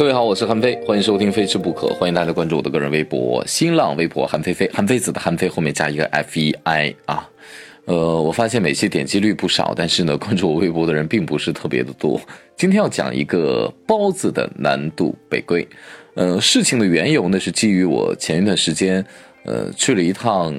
各位好，我是韩飞，欢迎收听《非吃不可》，欢迎大家关注我的个人微博、新浪微博韩飞飞，韩非子的韩飞后面加一个 F E I 啊。呃，我发现每期点击率不少，但是呢，关注我微博的人并不是特别的多。今天要讲一个包子的难度北归。呃，事情的缘由呢是基于我前一段时间呃去了一趟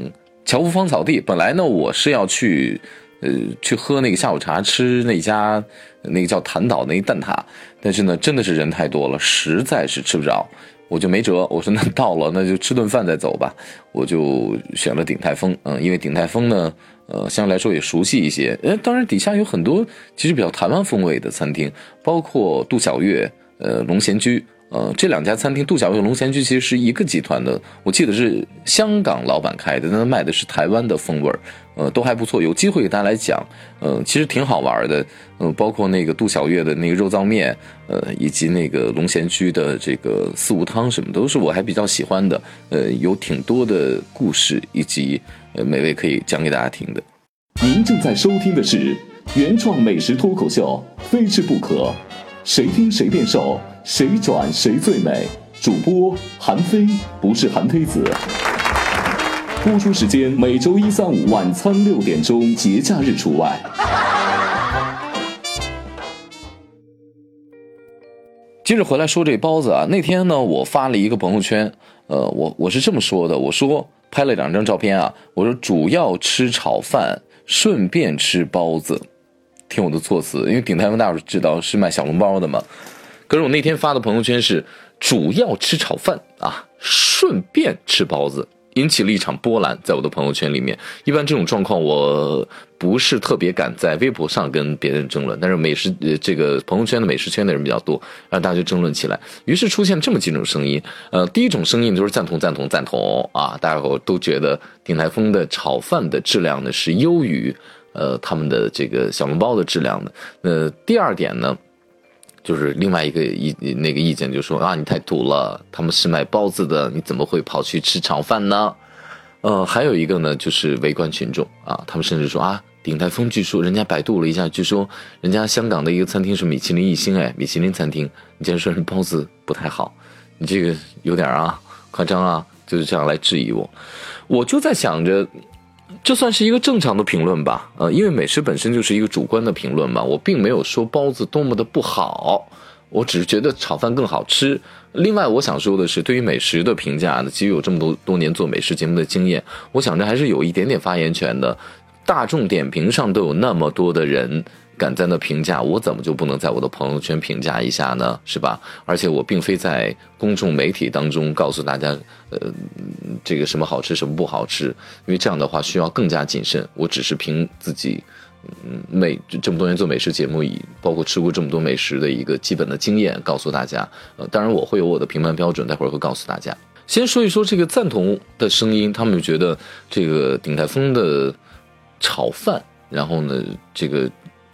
侨福芳草地，本来呢我是要去。呃，去喝那个下午茶，吃那家那个叫谭岛那一蛋挞，但是呢，真的是人太多了，实在是吃不着，我就没辙。我说那到了，那就吃顿饭再走吧。我就选了鼎泰丰，嗯，因为鼎泰丰呢，呃，相对来说也熟悉一些。呃，当然底下有很多其实比较台湾风味的餐厅，包括杜小月，呃，龙贤居。呃，这两家餐厅，杜小月、龙贤居其实是一个集团的，我记得是香港老板开的，但他卖的是台湾的风味儿，呃，都还不错。有机会给大家来讲，呃，其实挺好玩的，嗯，包括那个杜小月的那个肉燥面，呃，以及那个龙贤居的这个四物汤，什么都是我还比较喜欢的，呃，有挺多的故事以及呃美味可以讲给大家听的。您正在收听的是原创美食脱口秀《非吃不可》，谁听谁变瘦。谁转谁最美？主播韩非不是韩非子。播出时间每周一、三、五晚餐六点钟，节假日除外。接着回来说这包子啊，那天呢，我发了一个朋友圈，呃，我我是这么说的，我说拍了两张照片啊，我说主要吃炒饭，顺便吃包子，听我的措辞，因为鼎泰丰大伙知道是卖小笼包的嘛。可是我那天发的朋友圈是主要吃炒饭啊，顺便吃包子，引起了一场波澜，在我的朋友圈里面。一般这种状况，我不是特别敢在微博上跟别人争论，但是美食呃这个朋友圈的美食圈的人比较多，让大家就争论起来。于是出现这么几种声音，呃，第一种声音就是赞同赞同赞同啊，大家伙都觉得鼎泰丰的炒饭的质量呢是优于呃他们的这个小笼包的质量的。呃，第二点呢。就是另外一个意那个意见，就说啊，你太土了，他们是卖包子的，你怎么会跑去吃炒饭呢？呃，还有一个呢，就是围观群众啊，他们甚至说啊，鼎泰丰据说人家百度了一下，据说人家香港的一个餐厅是米其林一星，哎，米其林餐厅，你竟然说人包子不太好，你这个有点啊夸张啊，就是这样来质疑我，我就在想着。这算是一个正常的评论吧，呃，因为美食本身就是一个主观的评论嘛，我并没有说包子多么的不好，我只是觉得炒饭更好吃。另外，我想说的是，对于美食的评价呢，基于有这么多多年做美食节目的经验，我想着还是有一点点发言权的。大众点评上都有那么多的人。敢在那评价，我怎么就不能在我的朋友圈评价一下呢？是吧？而且我并非在公众媒体当中告诉大家，呃，这个什么好吃，什么不好吃，因为这样的话需要更加谨慎。我只是凭自己，嗯，美这么多年做美食节目，以包括吃过这么多美食的一个基本的经验，告诉大家。呃，当然我会有我的评判标准，待会儿会告诉大家。先说一说这个赞同的声音，他们觉得这个鼎泰丰的炒饭，然后呢，这个。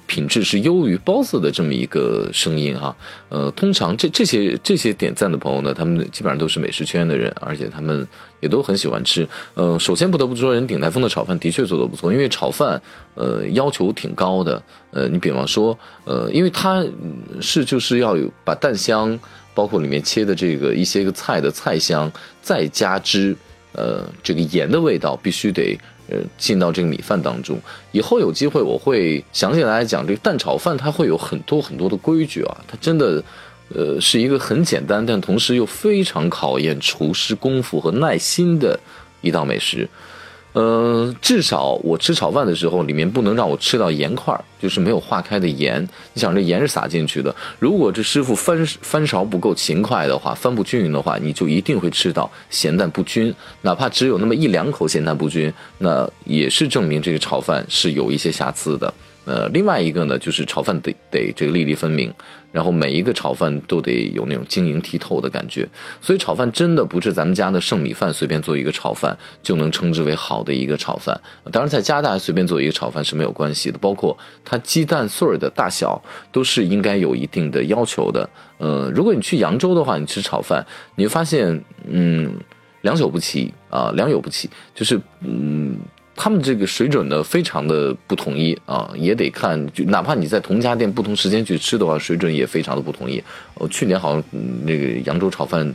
品质是优于包子的这么一个声音哈，呃，通常这这些这些点赞的朋友呢，他们基本上都是美食圈的人，而且他们也都很喜欢吃。呃，首先不得不说，人鼎泰丰的炒饭的确做的不错，因为炒饭呃要求挺高的。呃，你比方说，呃，因为它是就是要有把蛋香，包括里面切的这个一些个菜的菜香，再加之呃这个盐的味道，必须得。呃，进到这个米饭当中，以后有机会我会详细来讲这个蛋炒饭，它会有很多很多的规矩啊，它真的，呃，是一个很简单，但同时又非常考验厨师功夫和耐心的一道美食。呃，至少我吃炒饭的时候，里面不能让我吃到盐块就是没有化开的盐。你想，这盐是撒进去的，如果这师傅翻翻勺不够勤快的话，翻不均匀的话，你就一定会吃到咸淡不均。哪怕只有那么一两口咸淡不均，那也是证明这个炒饭是有一些瑕疵的。呃，另外一个呢，就是炒饭得得这个粒粒分明，然后每一个炒饭都得有那种晶莹剔透的感觉，所以炒饭真的不是咱们家的剩米饭随便做一个炒饭就能称之为好的一个炒饭。当然，在加大随便做一个炒饭是没有关系的，包括它鸡蛋碎儿的大小都是应该有一定的要求的。呃，如果你去扬州的话，你吃炒饭，你会发现，嗯，良莠不齐啊，良莠不齐，就是嗯。他们这个水准呢非常的不统一啊，也得看，就哪怕你在同家店不同时间去吃的话，水准也非常的不统一。我去年好像那个扬州炒饭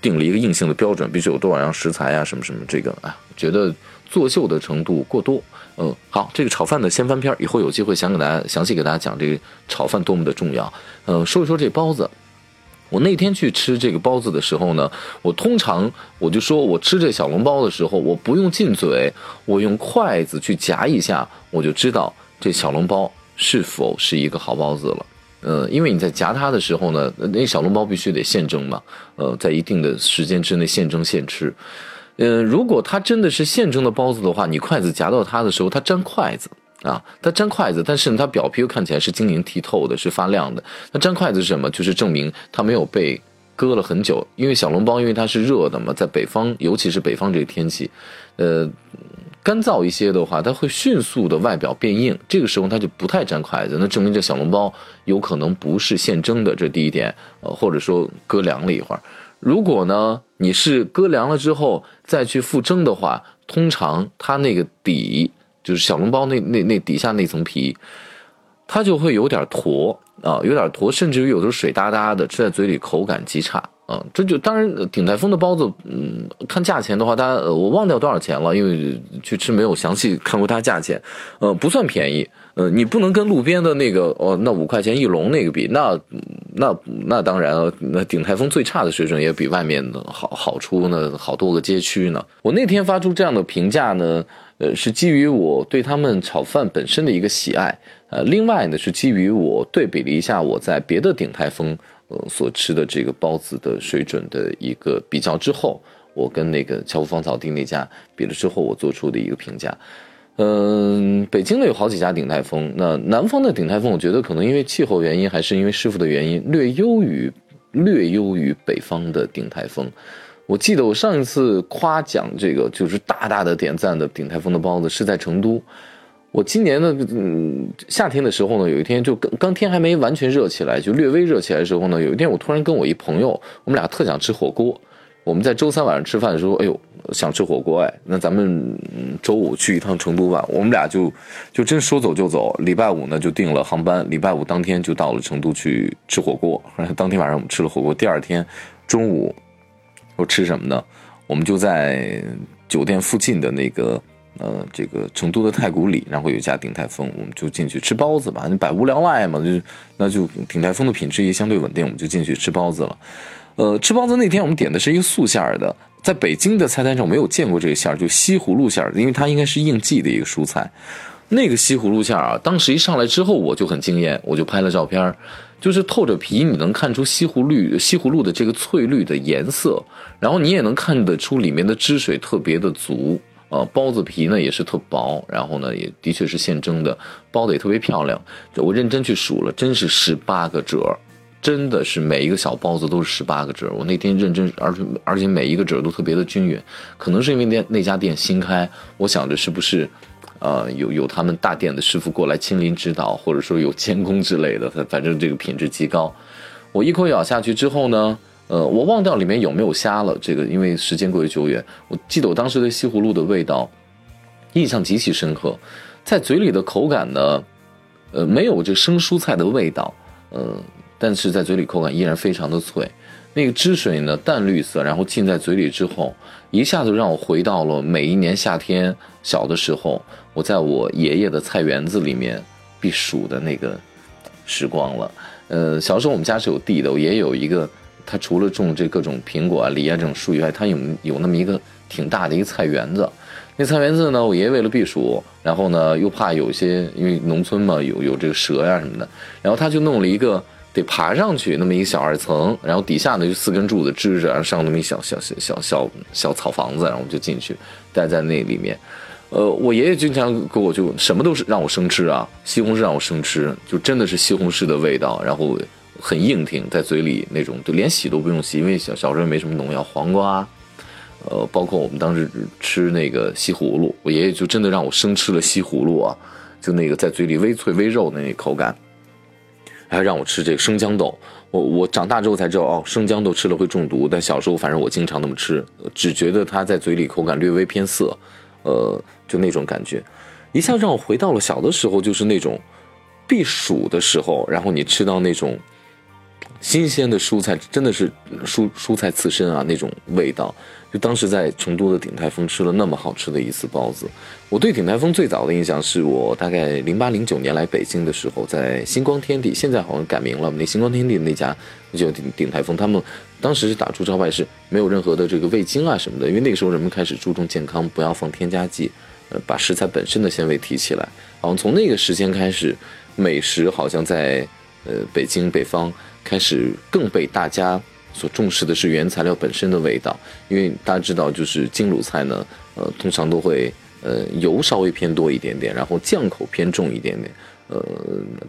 定了一个硬性的标准，必须有多少样食材啊，什么什么这个啊，觉得作秀的程度过多。嗯，好，这个炒饭的先翻篇，以后有机会想给大家详细给大家讲这个炒饭多么的重要。嗯，说一说这包子。我那天去吃这个包子的时候呢，我通常我就说我吃这小笼包的时候，我不用进嘴，我用筷子去夹一下，我就知道这小笼包是否是一个好包子了。呃，因为你在夹它的时候呢，那小笼包必须得现蒸嘛，呃，在一定的时间之内现蒸现吃。呃，如果它真的是现蒸的包子的话，你筷子夹到它的时候，它粘筷子。啊，它粘筷子，但是呢，它表皮又看起来是晶莹剔透的，是发亮的。那粘筷子是什么？就是证明它没有被搁了很久。因为小笼包，因为它是热的嘛，在北方，尤其是北方这个天气，呃，干燥一些的话，它会迅速的外表变硬。这个时候它就不太粘筷子，那证明这小笼包有可能不是现蒸的。这第一点，呃，或者说搁凉了一会儿。如果呢，你是搁凉了之后再去复蒸的话，通常它那个底。就是小笼包那那那底下那层皮，它就会有点坨啊，有点坨，甚至于有的水哒哒的，吃在嘴里口感极差啊。这就当然鼎泰丰的包子，嗯，看价钱的话，它我忘掉多少钱了，因为去吃没有详细看过它价钱，呃，不算便宜，呃，你不能跟路边的那个哦，那五块钱一笼那个比，那那那当然了，那鼎泰丰最差的水准也比外面的好好出呢好多个街区呢。我那天发出这样的评价呢。呃，是基于我对他们炒饭本身的一个喜爱，呃，另外呢是基于我对比了一下我在别的鼎泰丰呃所吃的这个包子的水准的一个比较之后，我跟那个乔福芳草地那家比了之后，我做出的一个评价。嗯，北京呢有好几家鼎泰丰，那南方的鼎泰丰，我觉得可能因为气候原因，还是因为师傅的原因，略优于略优于北方的鼎泰丰。我记得我上一次夸奖这个就是大大的点赞的鼎泰丰的包子是在成都。我今年的嗯夏天的时候呢，有一天就刚刚天还没完全热起来，就略微热起来的时候呢，有一天我突然跟我一朋友，我们俩特想吃火锅。我们在周三晚上吃饭的时候，哎呦想吃火锅哎，那咱们周五去一趟成都吧。我们俩就就真说走就走，礼拜五呢就订了航班，礼拜五当天就到了成都去吃火锅。当天晚上我们吃了火锅，第二天中午。说吃什么呢？我们就在酒店附近的那个呃，这个成都的太古里，然后有一家鼎泰丰，我们就进去吃包子吧。你百无聊赖嘛，就那就鼎泰丰的品质也相对稳定，我们就进去吃包子了。呃，吃包子那天我们点的是一个素馅儿的，在北京的菜单上没有见过这个馅儿，就西葫芦馅儿，因为它应该是应季的一个蔬菜。那个西葫芦馅儿啊，当时一上来之后我就很惊艳，我就拍了照片儿。就是透着皮，你能看出西葫芦西葫芦的这个翠绿的颜色，然后你也能看得出里面的汁水特别的足啊。包子皮呢也是特薄，然后呢也的确是现蒸的，包的也特别漂亮。我认真去数了，真是十八个褶，真的是每一个小包子都是十八个褶。我那天认真，而且而且每一个褶都特别的均匀，可能是因为那那家店新开，我想着是不是。呃，有有他们大店的师傅过来亲临指导，或者说有监工之类的，反正这个品质极高。我一口咬下去之后呢，呃，我忘掉里面有没有虾了，这个因为时间过于久远。我记得我当时对西葫芦的味道印象极其深刻，在嘴里的口感呢，呃，没有这生蔬菜的味道，呃，但是在嘴里口感依然非常的脆。那个汁水呢，淡绿色，然后浸在嘴里之后，一下子让我回到了每一年夏天小的时候，我在我爷爷的菜园子里面避暑的那个时光了。呃，小时候我们家是有地的，我爷爷有一个，他除了种这各种苹果啊、梨啊这种树以外，他有有那么一个挺大的一个菜园子。那菜园子呢，我爷爷为了避暑，然后呢又怕有些因为农村嘛，有有这个蛇呀什么的，然后他就弄了一个。得爬上去那么一小二层，然后底下呢就四根柱子支着，然后上那么一小小小小小小草房子，然后我们就进去待在那里面。呃，我爷爷经常给我就什么都是让我生吃啊，西红柿让我生吃，就真的是西红柿的味道，然后很硬挺在嘴里那种，就连洗都不用洗，因为小小时候也没什么农药。黄瓜，呃，包括我们当时吃那个西葫芦，我爷爷就真的让我生吃了西葫芦啊，就那个在嘴里微脆微肉的那口感。还让我吃这个生姜豆，我我长大之后才知道哦，生姜豆吃了会中毒。但小时候反正我经常那么吃，只觉得它在嘴里口感略微偏涩，呃，就那种感觉，一下让我回到了小的时候，就是那种避暑的时候，然后你吃到那种新鲜的蔬菜，真的是蔬蔬菜刺身啊那种味道。就当时在成都的鼎泰丰吃了那么好吃的一次包子，我对鼎泰丰最早的印象是我大概零八零九年来北京的时候，在星光天地，现在好像改名了，那星光天地那家就鼎鼎泰丰，他们当时是打出招牌是没有任何的这个味精啊什么的，因为那个时候人们开始注重健康，不要放添加剂，呃，把食材本身的鲜味提起来。好像从那个时间开始，美食好像在呃北京北方开始更被大家。所重视的是原材料本身的味道，因为大家知道，就是京鲁菜呢，呃，通常都会呃油稍微偏多一点点，然后酱口偏重一点点，呃，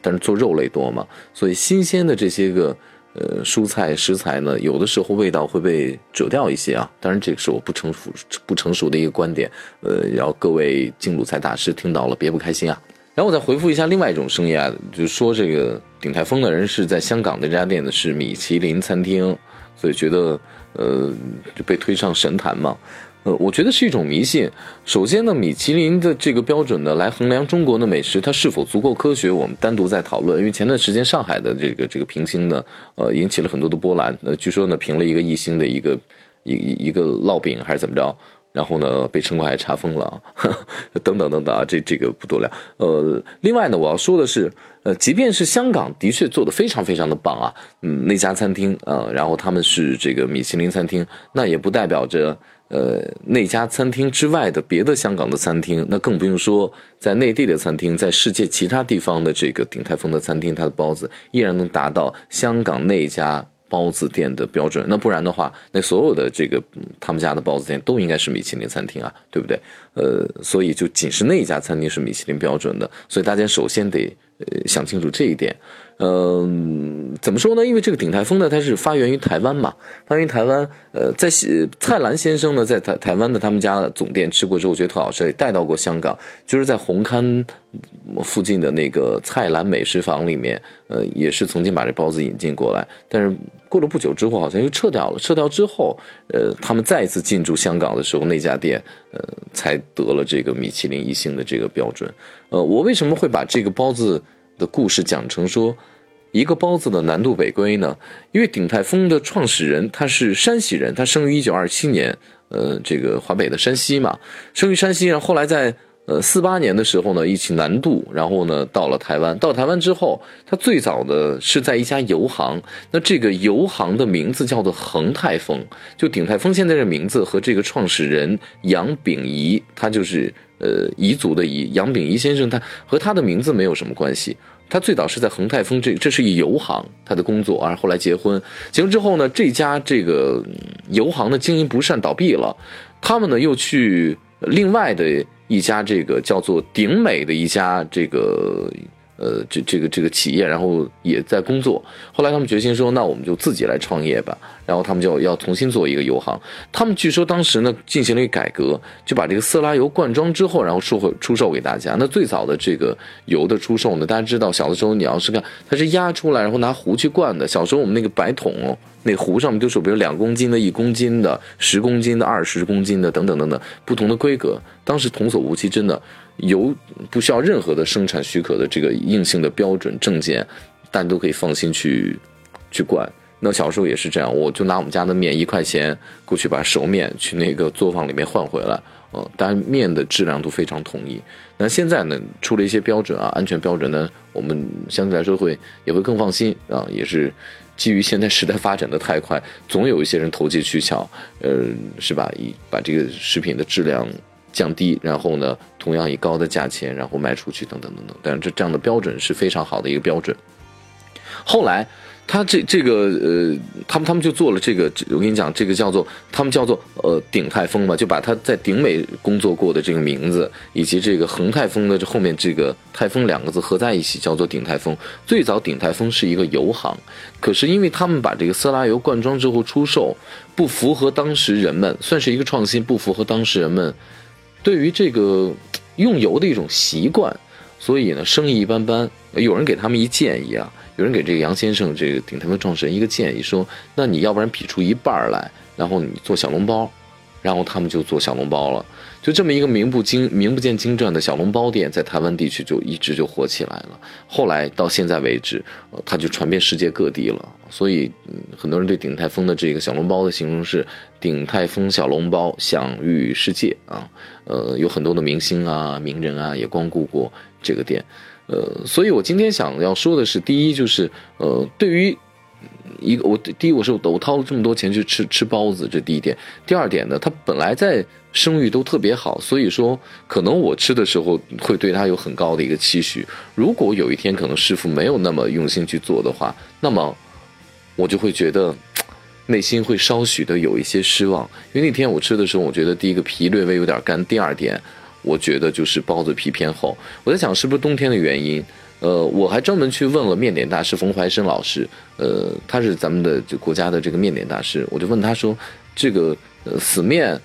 但是做肉类多嘛，所以新鲜的这些个呃蔬菜食材呢，有的时候味道会被遮掉一些啊。当然，这个是我不成熟不成熟的一个观点，呃，然后各位京鲁菜大师听到了别不开心啊。然后我再回复一下另外一种声音啊，就是说这个鼎泰丰的人是在香港的这家店呢是米其林餐厅。所以觉得，呃，就被推上神坛嘛，呃，我觉得是一种迷信。首先呢，米其林的这个标准呢，来衡量中国的美食，它是否足够科学，我们单独在讨论。因为前段时间上海的这个这个评星呢，呃，引起了很多的波澜。呃，据说呢，评了一个一星的一个一一个烙饼还是怎么着。然后呢，被城管查封了，等等等等啊，这这个不多聊。呃，另外呢，我要说的是，呃，即便是香港的确做的非常非常的棒啊，嗯，那家餐厅呃，然后他们是这个米其林餐厅，那也不代表着呃那家餐厅之外的别的香港的餐厅，那更不用说在内地的餐厅，在世界其他地方的这个鼎泰丰的餐厅，它的包子依然能达到香港那家。包子店的标准，那不然的话，那所有的这个他们家的包子店都应该是米其林餐厅啊，对不对？呃，所以就仅是那一家餐厅是米其林标准的，所以大家首先得呃想清楚这一点。嗯，怎么说呢？因为这个鼎泰丰呢，它是发源于台湾嘛，发源于台湾。呃，在蔡澜先生呢，在台台湾的他们家总店吃过之后，觉得特好吃，也带到过香港，就是在红磡附近的那个蔡澜美食坊里面，呃，也是曾经把这包子引进过来，但是过了不久之后，好像又撤掉了。撤掉之后，呃，他们再一次进驻香港的时候，那家店，呃，才得了这个米其林一星的这个标准。呃，我为什么会把这个包子？的故事讲成说，一个包子的南渡北归呢？因为鼎泰丰的创始人他是山西人，他生于一九二七年，呃，这个华北的山西嘛，生于山西，然后后来在呃四八年的时候呢，一起南渡，然后呢到了台湾，到台湾之后，他最早的是在一家油行，那这个油行的名字叫做恒泰丰，就鼎泰丰现在的名字和这个创始人杨秉仪，他就是。呃，彝族的彝杨炳彝先生，他和他的名字没有什么关系。他最早是在恒泰丰，这这是一油行，他的工作，而后来结婚，结婚之后呢，这家这个油行的经营不善，倒闭了。他们呢又去另外的一家这个叫做鼎美的一家这个。呃，这这个这个企业，然后也在工作。后来他们决心说，那我们就自己来创业吧。然后他们就要重新做一个油行。他们据说当时呢进行了一个改革，就把这个色拉油灌装之后，然后售后出售给大家。那最早的这个油的出售呢，大家知道，小的时候你要是看，它是压出来，然后拿壶去灌的。小时候我们那个白桶，那壶上面就是比如两公斤的、一公斤的、十公斤的、二十公斤的等等等等不同的规格。当时童叟无欺，真的。有不需要任何的生产许可的这个硬性的标准证件，大家都可以放心去去灌。那小时候也是这样，我就拿我们家的面一块钱过去把熟面去那个作坊里面换回来，呃，当然面的质量都非常统一。那现在呢，出了一些标准啊，安全标准呢，我们相对来说会也会更放心啊，也是基于现在时代发展的太快，总有一些人投机取巧，呃，是吧？以把这个食品的质量。降低，然后呢，同样以高的价钱，然后卖出去，等等等等。但是这这样的标准是非常好的一个标准。后来，他这这个呃，他们他们就做了这个，我跟你讲，这个叫做他们叫做呃鼎泰丰嘛，就把他在鼎美工作过的这个名字，以及这个恒泰丰的这后面这个泰丰两个字合在一起，叫做鼎泰丰。最早鼎泰丰是一个油行，可是因为他们把这个色拉油灌装之后出售，不符合当时人们，算是一个创新，不符合当时人们。对于这个用油的一种习惯，所以呢，生意一般般。有人给他们一建议啊，有人给这个杨先生这个鼎泰丰创始人一个建议，说：那你要不然比出一半来，然后你做小笼包，然后他们就做小笼包了。就这么一个名不经名不见经传的小笼包店，在台湾地区就一直就火起来了。后来到现在为止，它就传遍世界各地了。所以，很多人对鼎泰丰的这个小笼包的形容是“鼎泰丰小笼包享誉世界”啊。呃，有很多的明星啊、名人啊也光顾过这个店。呃，所以我今天想要说的是，第一就是呃，对于。一个我第一我是我掏了这么多钱去吃吃包子，这第一点。第二点呢，他本来在声誉都特别好，所以说可能我吃的时候会对他有很高的一个期许。如果有一天可能师傅没有那么用心去做的话，那么我就会觉得 内心会稍许的有一些失望。因为那天我吃的时候，我觉得第一个皮略微有点干，第二点我觉得就是包子皮偏厚。我在想是不是冬天的原因。呃，我还专门去问了面点大师冯怀生老师，呃，他是咱们的就国家的这个面点大师，我就问他说，这个呃死面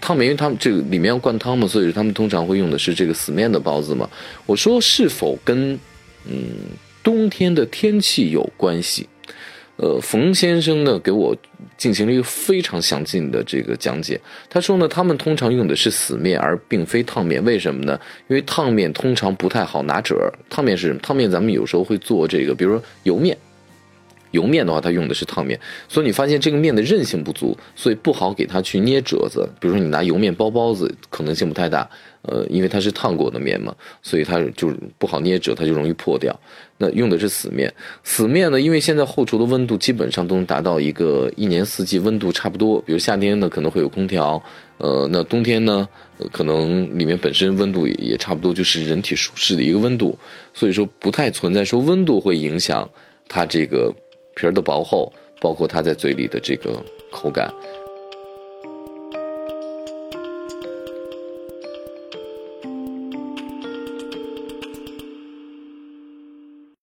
汤面，因为他们这个里面要灌汤嘛，所以他们通常会用的是这个死面的包子嘛。我说是否跟嗯冬天的天气有关系？呃，冯先生呢给我进行了一个非常详尽的这个讲解。他说呢，他们通常用的是死面，而并非烫面。为什么呢？因为烫面通常不太好拿褶儿。烫面是什么？烫面咱们有时候会做这个，比如说油面。油面的话，它用的是烫面，所以你发现这个面的韧性不足，所以不好给它去捏褶子。比如说你拿油面包包子，可能性不太大。呃，因为它是烫过的面嘛，所以它就不好捏褶，它就容易破掉。那用的是死面，死面呢，因为现在后厨的温度基本上都能达到一个一年四季温度差不多。比如夏天呢可能会有空调，呃，那冬天呢可能里面本身温度也差不多就是人体舒适的一个温度，所以说不太存在说温度会影响它这个皮儿的薄厚，包括它在嘴里的这个口感。